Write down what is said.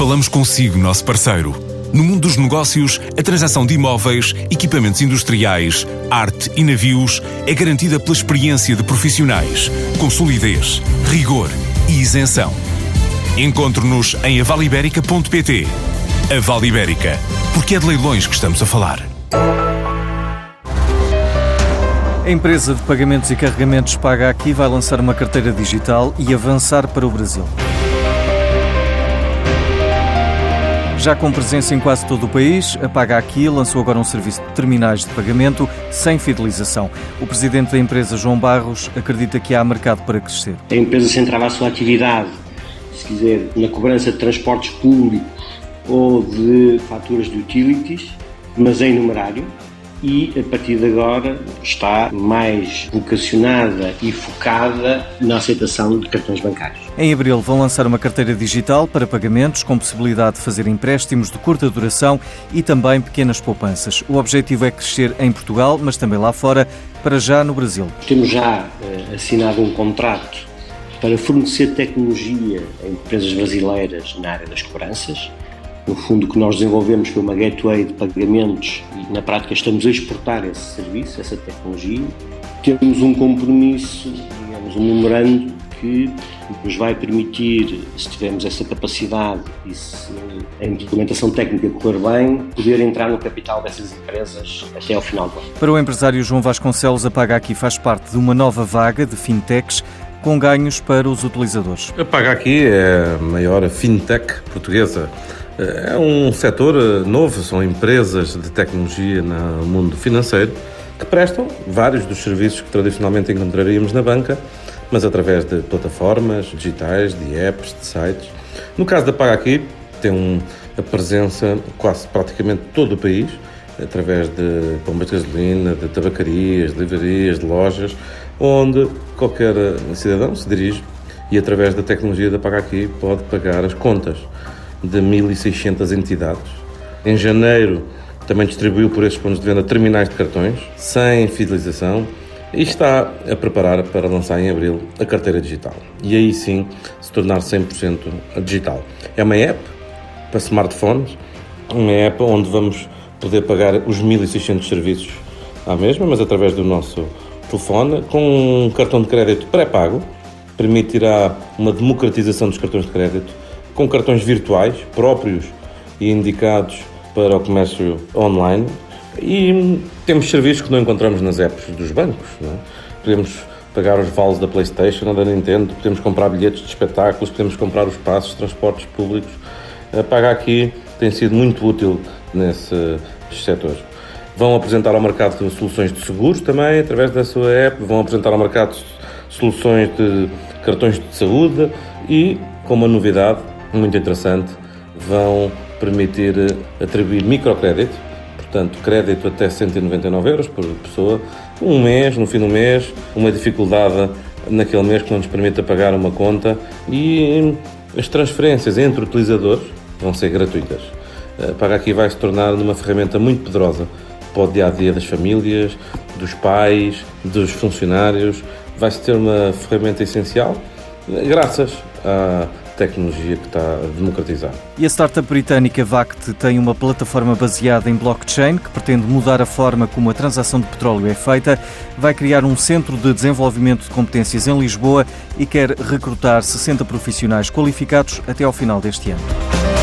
Falamos consigo, nosso parceiro. No mundo dos negócios, a transação de imóveis, equipamentos industriais, arte e navios é garantida pela experiência de profissionais, com solidez, rigor e isenção. Encontre-nos em avaliberica.pt. A Vale Ibérica, porque é de leilões que estamos a falar. A empresa de pagamentos e carregamentos Paga Aqui vai lançar uma carteira digital e avançar para o Brasil. Já com presença em quase todo o país, a Paga Aqui lançou agora um serviço de terminais de pagamento sem fidelização. O presidente da empresa, João Barros, acredita que há mercado para crescer. A empresa centrava a sua atividade, se quiser, na cobrança de transportes públicos ou de faturas de utilities, mas em numerário, e a partir de agora está mais vocacionada e focada na aceitação de cartões bancários. Em abril vão lançar uma carteira digital para pagamentos com possibilidade de fazer empréstimos de curta duração e também pequenas poupanças. O objetivo é crescer em Portugal, mas também lá fora, para já no Brasil. Temos já eh, assinado um contrato para fornecer tecnologia a empresas brasileiras na área das cobranças no fundo, o que nós desenvolvemos foi uma gateway de pagamentos e, na prática, estamos a exportar esse serviço, essa tecnologia. Temos um compromisso, digamos, um memorando que nos vai permitir, se tivermos essa capacidade e se a implementação técnica correr bem, poder entrar no capital dessas empresas até ao final do ano. Para o empresário João Vasconcelos, a Paga Aqui faz parte de uma nova vaga de fintechs com ganhos para os utilizadores. A Paga Aqui é a maior fintech portuguesa é um setor eh, novo, são empresas de tecnologia no mundo financeiro que prestam vários dos serviços que tradicionalmente encontraríamos na banca, mas através de plataformas digitais, de apps, de sites. No caso da Paga Aqui, tem um, a presença quase praticamente todo o país, através de bombas de gasolina, de tabacarias, de livrarias, de lojas, onde qualquer cidadão se dirige e através da tecnologia da Paga Aqui pode pagar as contas de 1.600 entidades. Em janeiro também distribuiu por estes pontos de venda terminais de cartões, sem fidelização, e está a preparar para lançar em abril a carteira digital. E aí sim se tornar 100% digital. É uma app para smartphones, uma app onde vamos poder pagar os 1.600 serviços à mesma, mas através do nosso telefone, com um cartão de crédito pré-pago, permitirá uma democratização dos cartões de crédito com cartões virtuais próprios e indicados para o comércio online e temos serviços que não encontramos nas apps dos bancos. É? Podemos pagar os vales da PlayStation ou da Nintendo, podemos comprar bilhetes de espetáculos, podemos comprar os passos, transportes públicos. A Paga aqui tem sido muito útil nesses setores. Vão apresentar ao mercado soluções de seguros também, através da sua app, vão apresentar ao mercado soluções de cartões de saúde e, com uma novidade, muito interessante, vão permitir eh, atribuir microcrédito, portanto, crédito até 199 euros por pessoa, um mês, no fim do mês, uma dificuldade naquele mês que não nos permita pagar uma conta e as transferências entre utilizadores vão ser gratuitas. Eh, Paga Aqui vai se tornar uma ferramenta muito poderosa para o dia a dia das famílias, dos pais, dos funcionários. Vai se ter uma ferramenta essencial graças a tecnologia que está a democratizar. E a startup britânica VACT tem uma plataforma baseada em blockchain que pretende mudar a forma como a transação de petróleo é feita, vai criar um centro de desenvolvimento de competências em Lisboa e quer recrutar 60 profissionais qualificados até ao final deste ano.